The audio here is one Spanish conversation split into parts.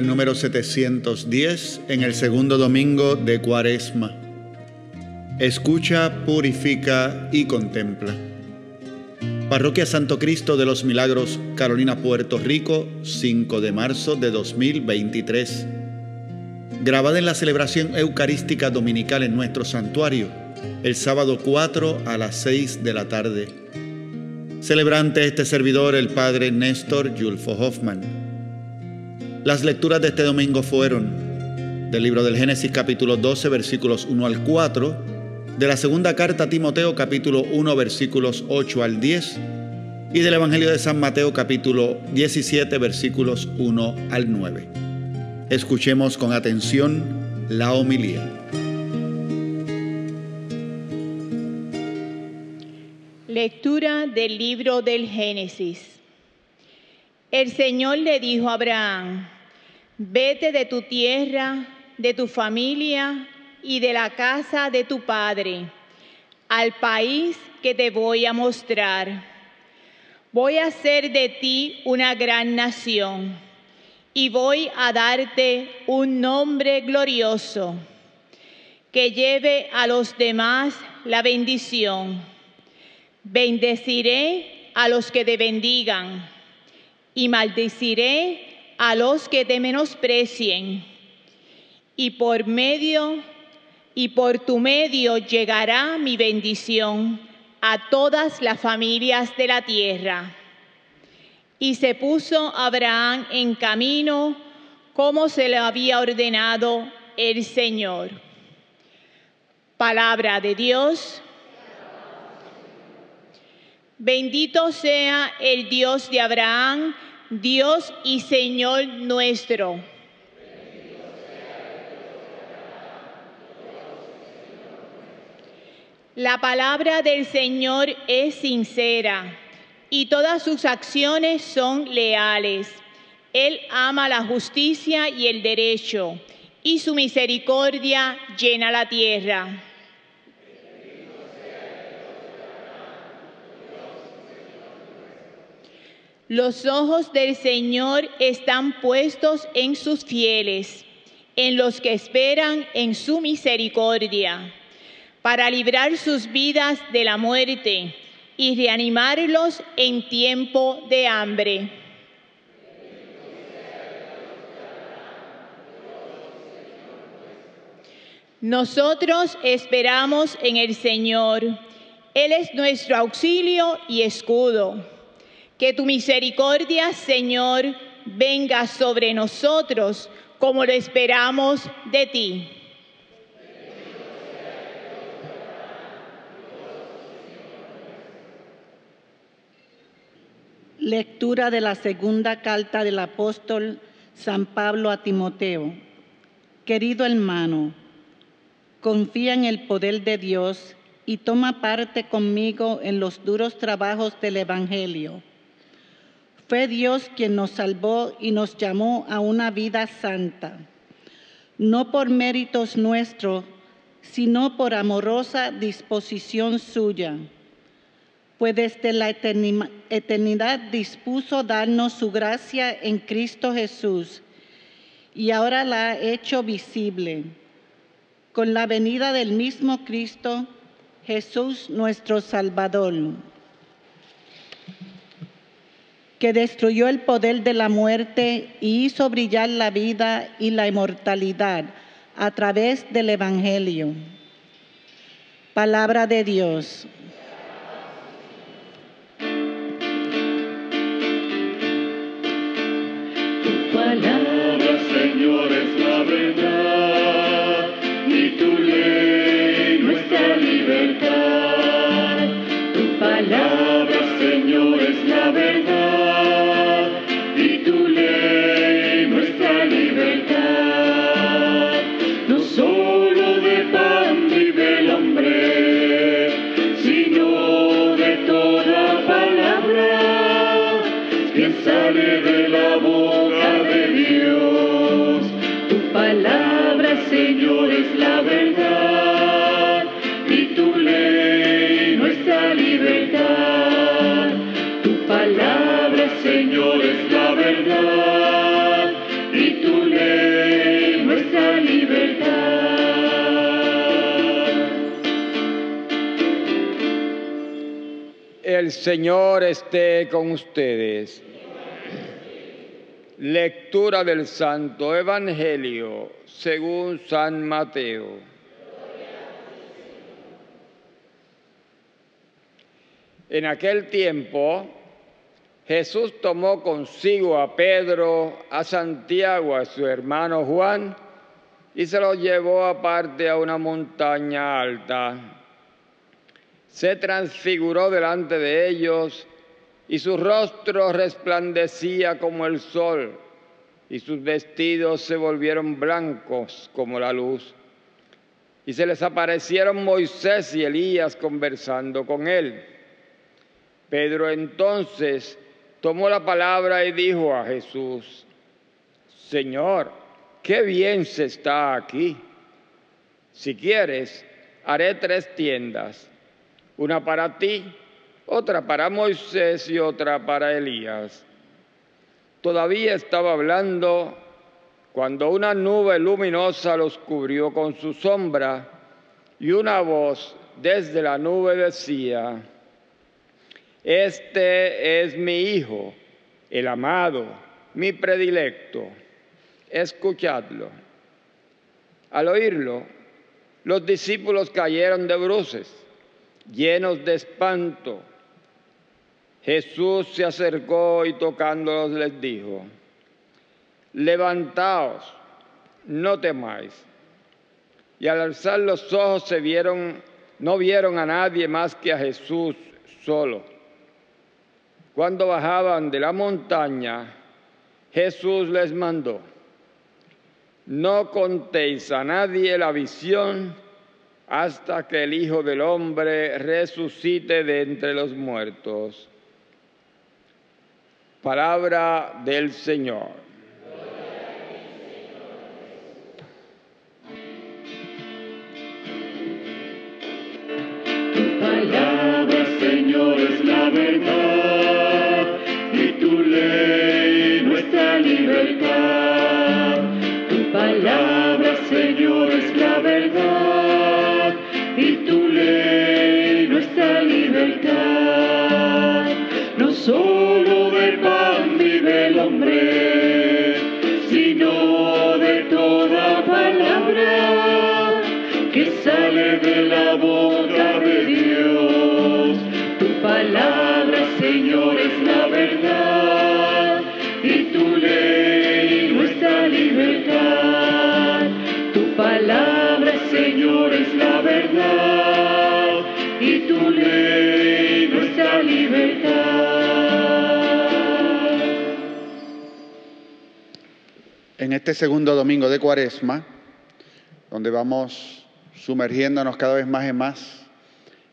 Número 710 en el segundo domingo de Cuaresma. Escucha, purifica y contempla. Parroquia Santo Cristo de los Milagros, Carolina, Puerto Rico, 5 de marzo de 2023. Grabada en la celebración eucarística dominical en nuestro santuario, el sábado 4 a las 6 de la tarde. Celebrante este servidor, el Padre Néstor Yulfo Hoffman. Las lecturas de este domingo fueron del libro del Génesis capítulo 12 versículos 1 al 4, de la segunda carta a Timoteo capítulo 1 versículos 8 al 10 y del Evangelio de San Mateo capítulo 17 versículos 1 al 9. Escuchemos con atención la homilía. Lectura del libro del Génesis. El Señor le dijo a Abraham, vete de tu tierra, de tu familia y de la casa de tu padre, al país que te voy a mostrar. Voy a hacer de ti una gran nación y voy a darte un nombre glorioso que lleve a los demás la bendición. Bendeciré a los que te bendigan y maldeciré a los que te menosprecien. Y por medio y por tu medio llegará mi bendición a todas las familias de la tierra. Y se puso Abraham en camino como se le había ordenado el Señor. Palabra de Dios. Bendito sea el Dios de Abraham, Dios y Señor nuestro. La palabra del Señor es sincera y todas sus acciones son leales. Él ama la justicia y el derecho y su misericordia llena la tierra. Los ojos del Señor están puestos en sus fieles, en los que esperan en su misericordia, para librar sus vidas de la muerte y reanimarlos en tiempo de hambre. Nosotros esperamos en el Señor. Él es nuestro auxilio y escudo. Que tu misericordia, Señor, venga sobre nosotros como lo esperamos de ti. Lectura de la segunda carta del apóstol San Pablo a Timoteo. Querido hermano, confía en el poder de Dios y toma parte conmigo en los duros trabajos del Evangelio fue Dios quien nos salvó y nos llamó a una vida santa, no por méritos nuestros, sino por amorosa disposición suya, pues desde la eternidad dispuso darnos su gracia en Cristo Jesús y ahora la ha hecho visible. Con la venida del mismo Cristo, Jesús nuestro Salvador que destruyó el poder de la muerte y hizo brillar la vida y la inmortalidad a través del Evangelio. Palabra de Dios. Señor esté con ustedes. Lectura del Santo Evangelio según San Mateo. En aquel tiempo, Jesús tomó consigo a Pedro, a Santiago, a su hermano Juan, y se los llevó aparte a una montaña alta. Se transfiguró delante de ellos y su rostro resplandecía como el sol y sus vestidos se volvieron blancos como la luz. Y se les aparecieron Moisés y Elías conversando con él. Pedro entonces tomó la palabra y dijo a Jesús, Señor, qué bien se está aquí. Si quieres, haré tres tiendas, una para ti, otra para Moisés y otra para Elías. Todavía estaba hablando cuando una nube luminosa los cubrió con su sombra y una voz desde la nube decía, Este es mi Hijo, el amado, mi predilecto, escuchadlo. Al oírlo, los discípulos cayeron de bruces, llenos de espanto Jesús se acercó y tocándolos les dijo, levantaos, no temáis. Y al alzar los ojos se vieron, no vieron a nadie más que a Jesús solo. Cuando bajaban de la montaña, Jesús les mandó, no contéis a nadie la visión hasta que el Hijo del Hombre resucite de entre los muertos. Palabra del Señor. Y tu ley nuestra libertad. En este segundo domingo de Cuaresma, donde vamos sumergiéndonos cada vez más y más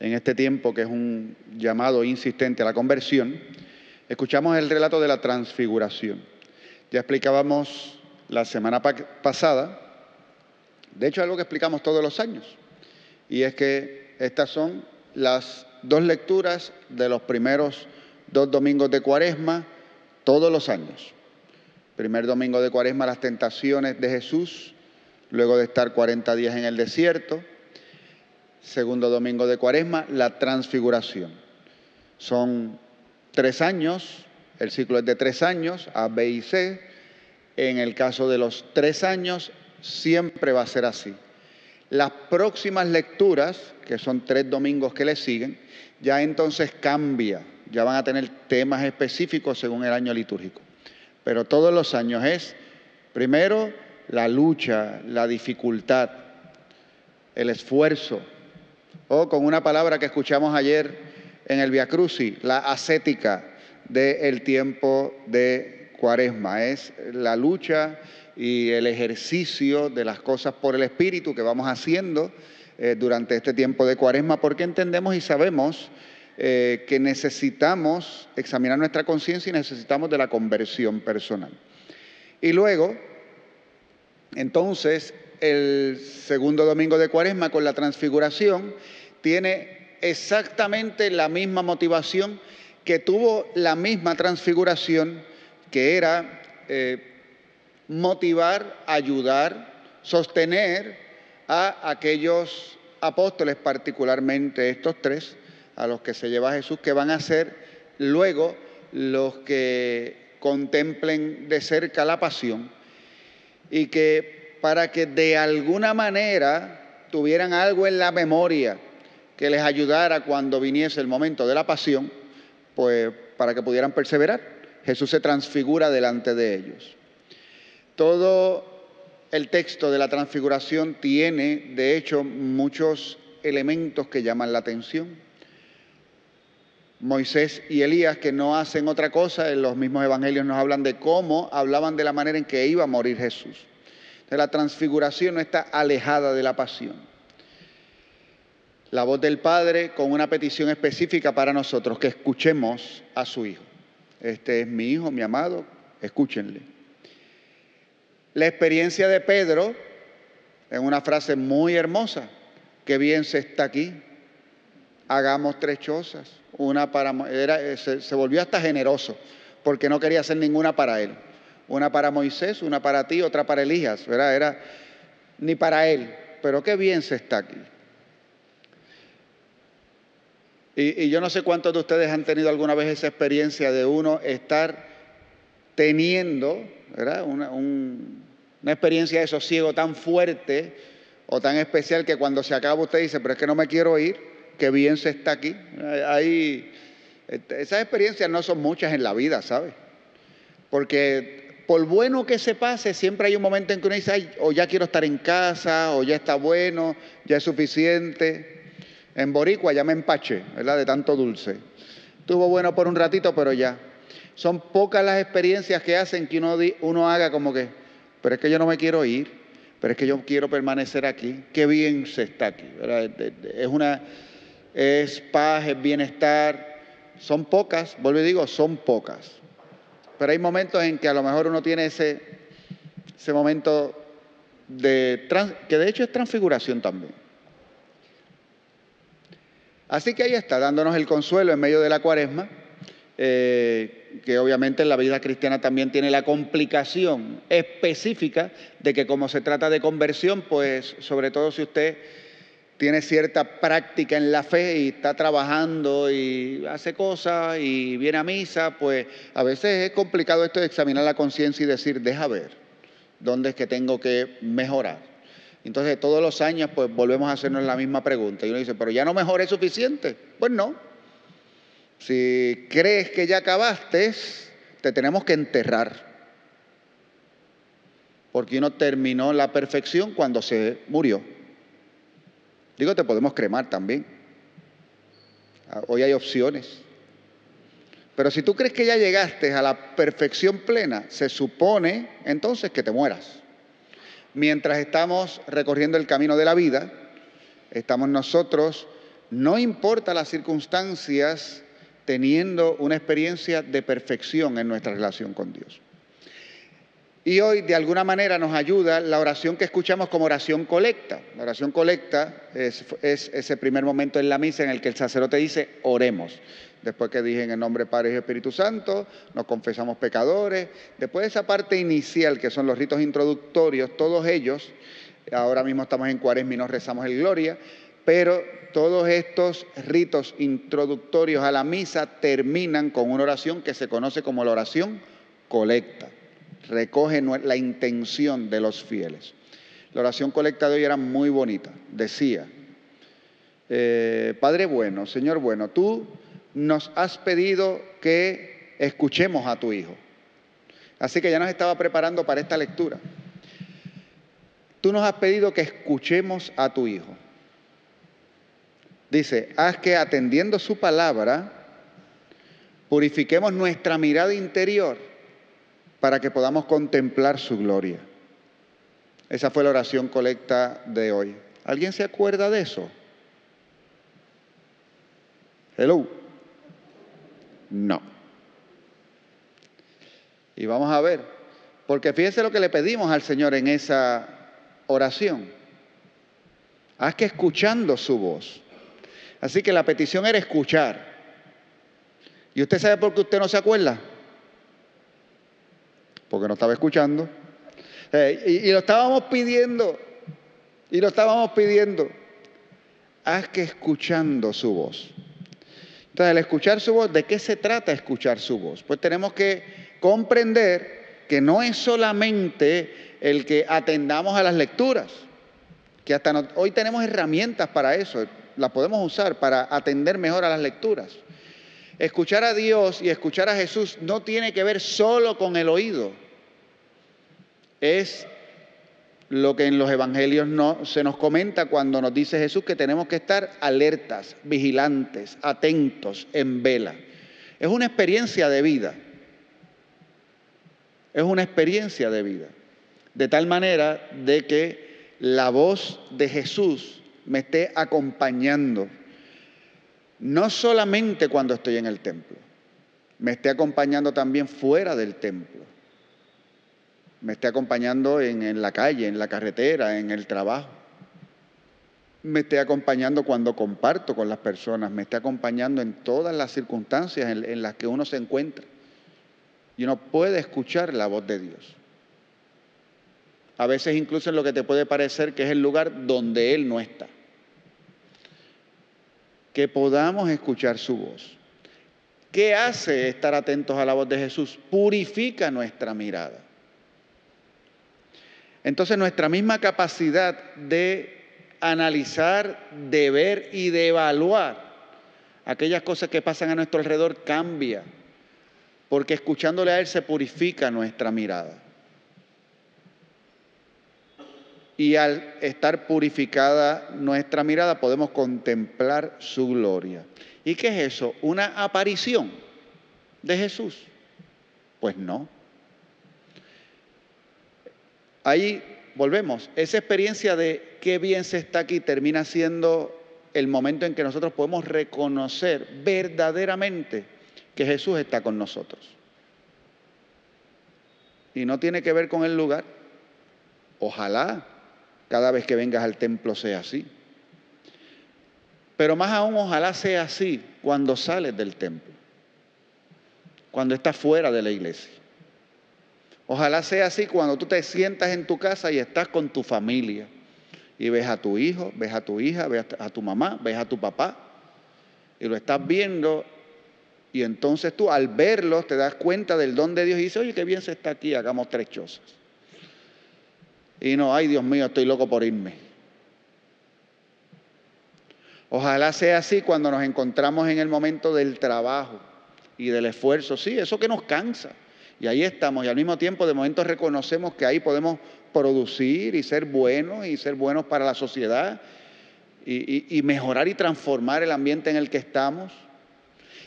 en este tiempo que es un llamado insistente a la conversión, escuchamos el relato de la transfiguración. Ya explicábamos la semana pa- pasada, de hecho algo que explicamos todos los años, y es que estas son las dos lecturas de los primeros dos domingos de Cuaresma todos los años. Primer domingo de Cuaresma, las tentaciones de Jesús, luego de estar 40 días en el desierto. Segundo domingo de Cuaresma, la transfiguración. Son tres años, el ciclo es de tres años, A, B y C. En el caso de los tres años, siempre va a ser así. Las próximas lecturas, que son tres domingos que le siguen, ya entonces cambia, ya van a tener temas específicos según el año litúrgico. Pero todos los años es, primero, la lucha, la dificultad, el esfuerzo, o con una palabra que escuchamos ayer en el Via Cruci, la ascética del tiempo de Cuaresma, es la lucha y el ejercicio de las cosas por el Espíritu que vamos haciendo eh, durante este tiempo de Cuaresma, porque entendemos y sabemos eh, que necesitamos examinar nuestra conciencia y necesitamos de la conversión personal. Y luego, entonces, el segundo domingo de Cuaresma con la transfiguración tiene exactamente la misma motivación que tuvo la misma transfiguración, que era eh, motivar, ayudar, sostener a aquellos apóstoles, particularmente estos tres, a los que se lleva Jesús, que van a ser luego los que contemplen de cerca la pasión y que para que de alguna manera tuvieran algo en la memoria que les ayudara cuando viniese el momento de la pasión, pues para que pudieran perseverar. Jesús se transfigura delante de ellos. Todo el texto de la transfiguración tiene, de hecho, muchos elementos que llaman la atención. Moisés y Elías, que no hacen otra cosa, en los mismos evangelios nos hablan de cómo hablaban de la manera en que iba a morir Jesús. La transfiguración no está alejada de la pasión. La voz del Padre con una petición específica para nosotros, que escuchemos a su Hijo. Este es mi Hijo, mi amado, escúchenle. La experiencia de Pedro, en una frase muy hermosa, que bien se está aquí, hagamos tres chozas, una para, era, se, se volvió hasta generoso, porque no quería hacer ninguna para él. Una para Moisés, una para ti, otra para Elías, ¿verdad? Era ni para él, pero qué bien se está aquí. Y, yo no sé cuántos de ustedes han tenido alguna vez esa experiencia de uno estar teniendo. Una, un, una experiencia de sosiego tan fuerte o tan especial que cuando se acaba usted dice, pero es que no me quiero ir, que bien se está aquí. Hay, esas experiencias no son muchas en la vida, ¿sabe? Porque por bueno que se pase, siempre hay un momento en que uno dice, Ay, o ya quiero estar en casa, o ya está bueno, ya es suficiente. En Boricua ya me empaché, ¿verdad? De tanto dulce. Estuvo bueno por un ratito, pero ya. Son pocas las experiencias que hacen que uno, uno haga como que, pero es que yo no me quiero ir, pero es que yo quiero permanecer aquí. Qué bien se está aquí. ¿verdad? Es una, es paz, es bienestar. Son pocas, vuelvo y digo, son pocas. Pero hay momentos en que a lo mejor uno tiene ese, ese momento de, trans, que de hecho es transfiguración también. Así que ahí está, dándonos el consuelo en medio de la cuaresma. Eh, que obviamente en la vida cristiana también tiene la complicación específica de que como se trata de conversión, pues sobre todo si usted tiene cierta práctica en la fe y está trabajando y hace cosas y viene a misa, pues a veces es complicado esto de examinar la conciencia y decir, deja ver, ¿dónde es que tengo que mejorar? Entonces todos los años pues volvemos a hacernos la misma pregunta y uno dice, pero ya no mejoré suficiente. Pues no, si crees que ya acabaste, te tenemos que enterrar. Porque uno terminó la perfección cuando se murió. Digo, te podemos cremar también. Ah, hoy hay opciones. Pero si tú crees que ya llegaste a la perfección plena, se supone entonces que te mueras. Mientras estamos recorriendo el camino de la vida, estamos nosotros, no importa las circunstancias, teniendo una experiencia de perfección en nuestra relación con Dios. Y hoy de alguna manera nos ayuda la oración que escuchamos como oración colecta. La oración colecta es, es, ese primer momento en la misa en el que el sacerdote dice, oremos. Después que dije en el nombre Padre y Espíritu Santo, nos confesamos pecadores. Después de esa parte inicial, que son los ritos introductorios, todos ellos, ahora mismo estamos en cuaresma y nos rezamos el Gloria, pero todos estos ritos introductorios a la misa terminan con una oración que se conoce como la oración colecta. Recoge la intención de los fieles. La oración colecta de hoy era muy bonita. Decía, eh, Padre bueno, Señor bueno, tú nos has pedido que escuchemos a tu Hijo. Así que ya nos estaba preparando para esta lectura. Tú nos has pedido que escuchemos a tu Hijo. Dice, haz que atendiendo su palabra, purifiquemos nuestra mirada interior para que podamos contemplar su gloria. Esa fue la oración colecta de hoy. ¿Alguien se acuerda de eso? Hello. No. Y vamos a ver, porque fíjese lo que le pedimos al Señor en esa oración. Haz que escuchando su voz, Así que la petición era escuchar. ¿Y usted sabe por qué usted no se acuerda? Porque no estaba escuchando. Eh, y, y, lo estábamos pidiendo. Y lo estábamos pidiendo. Haz que escuchando su voz. Entonces, al escuchar su voz, ¿de qué se trata escuchar su voz? Pues tenemos que comprender que no es solamente el que atendamos a las lecturas, que hasta hoy tenemos herramientas para eso, las podemos usar para atender mejor a las lecturas. Escuchar a Dios y escuchar a Jesús no tiene que ver solo con el oído, es lo que en los evangelios no, se nos comenta cuando nos dice Jesús que tenemos que estar alertas, vigilantes, atentos, en vela. Es una experiencia de vida. Es una experiencia de vida. De tal manera de que la voz de Jesús me esté acompañando, no solamente cuando estoy en el templo, me esté acompañando también fuera del templo me esté acompañando en, la calle, en la carretera, en el trabajo. Me esté acompañando cuando comparto con las personas, me esté acompañando en todas las circunstancias en, en las que uno se encuentra. Y uno puede escuchar la voz de Dios. A veces incluso en lo que te puede parecer que es el lugar donde Él no está. Que podamos escuchar su voz. ¿Qué hace estar atentos a la voz de Jesús? Purifica nuestra mirada. Entonces nuestra misma capacidad de analizar, de ver y de evaluar aquellas cosas que pasan a nuestro alrededor cambia, porque escuchándole a Él se purifica nuestra mirada. Y al estar purificada nuestra mirada podemos contemplar su gloria. ¿Y qué es eso? ¿Una aparición de Jesús? Pues no. Ahí volvemos, esa experiencia de qué bien se está aquí termina siendo el momento en que nosotros podemos reconocer verdaderamente que Jesús está con nosotros. Y no tiene que ver con el lugar. Ojalá cada vez que vengas al templo sea así. Pero más aún, ojalá sea así cuando sales del templo, cuando estás fuera de la iglesia. Ojalá sea así cuando tú te sientas en tu casa y estás con tu familia y ves a tu hijo, ves a tu hija, ves a tu mamá, ves a tu papá y lo estás viendo y entonces tú al verlos te das cuenta del don de Dios y dices, oye, qué bien se está aquí, hagamos tres chozas. Y no, ay Dios mío, estoy loco por irme. Ojalá sea así cuando nos encontramos en el momento del trabajo y del esfuerzo. Sí, eso que nos cansa. Y ahí estamos. Y al mismo tiempo, de momento reconocemos que ahí podemos producir y ser buenos y ser buenos para la sociedad y, mejorar y transformar el ambiente en el que estamos.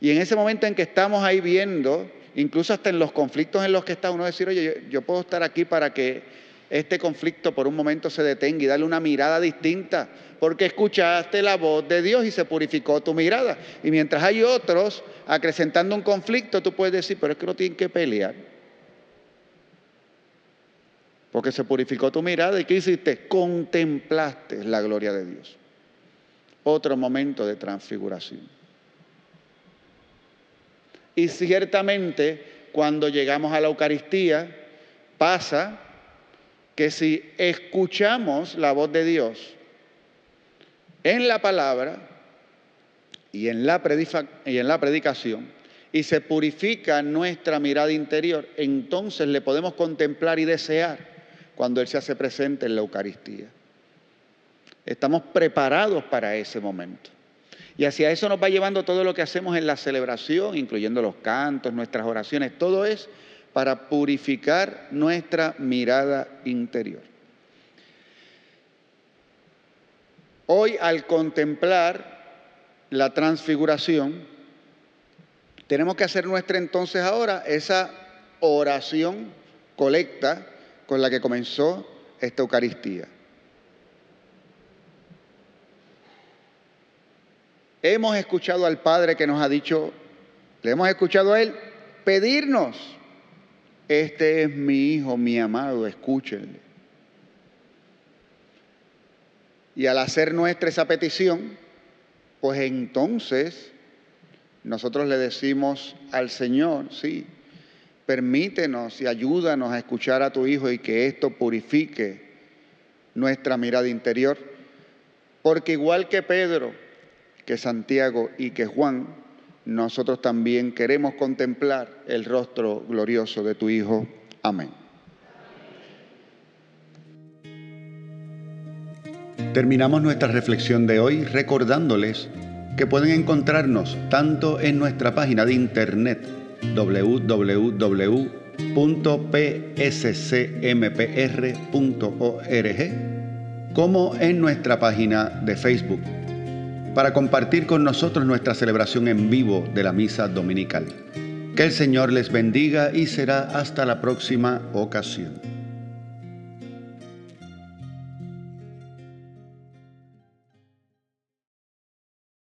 Y en ese momento en que estamos ahí viendo, incluso hasta en los conflictos en los que está uno decir, oye, yo, puedo estar aquí para que este conflicto por un momento se detenga y darle una mirada distinta, porque escuchaste la voz de Dios y se purificó tu mirada. Y mientras hay otros acrecentando un conflicto, tú puedes decir, pero es que no tienen que pelear. Porque se purificó tu mirada y ¿qué hiciste? Contemplaste la gloria de Dios. Otro momento de transfiguración. Y ciertamente cuando llegamos a la Eucaristía pasa que si escuchamos la voz de Dios en la palabra, y en la, y en la predicación y se purifica nuestra mirada interior, entonces le podemos contemplar y desear cuando Él se hace presente en la Eucaristía. Estamos preparados para ese momento. Y hacia eso nos va llevando todo lo que hacemos en la celebración, incluyendo los cantos, nuestras oraciones, todo es para purificar nuestra mirada interior. Hoy al contemplar la transfiguración, tenemos que hacer nuestra entonces ahora esa oración colecta con la que comenzó esta Eucaristía. Hemos escuchado al Padre que nos ha dicho, le hemos escuchado a Él pedirnos, este es mi Hijo, mi amado, escúchenle. Y al hacer nuestra esa petición, pues entonces nosotros le decimos al Señor, sí, permítenos y ayúdanos a escuchar a tu Hijo y que esto purifique nuestra mirada interior. Porque igual que Pedro, que Santiago y que Juan, nosotros también queremos contemplar el rostro glorioso de tu Hijo. Amén. Terminamos nuestra reflexión de hoy recordándoles que pueden encontrarnos tanto en nuestra página de internet www.pscmpr.org como en nuestra página de Facebook para compartir con nosotros nuestra celebración en vivo de la misa dominical. Que el Señor les bendiga y será hasta la próxima ocasión.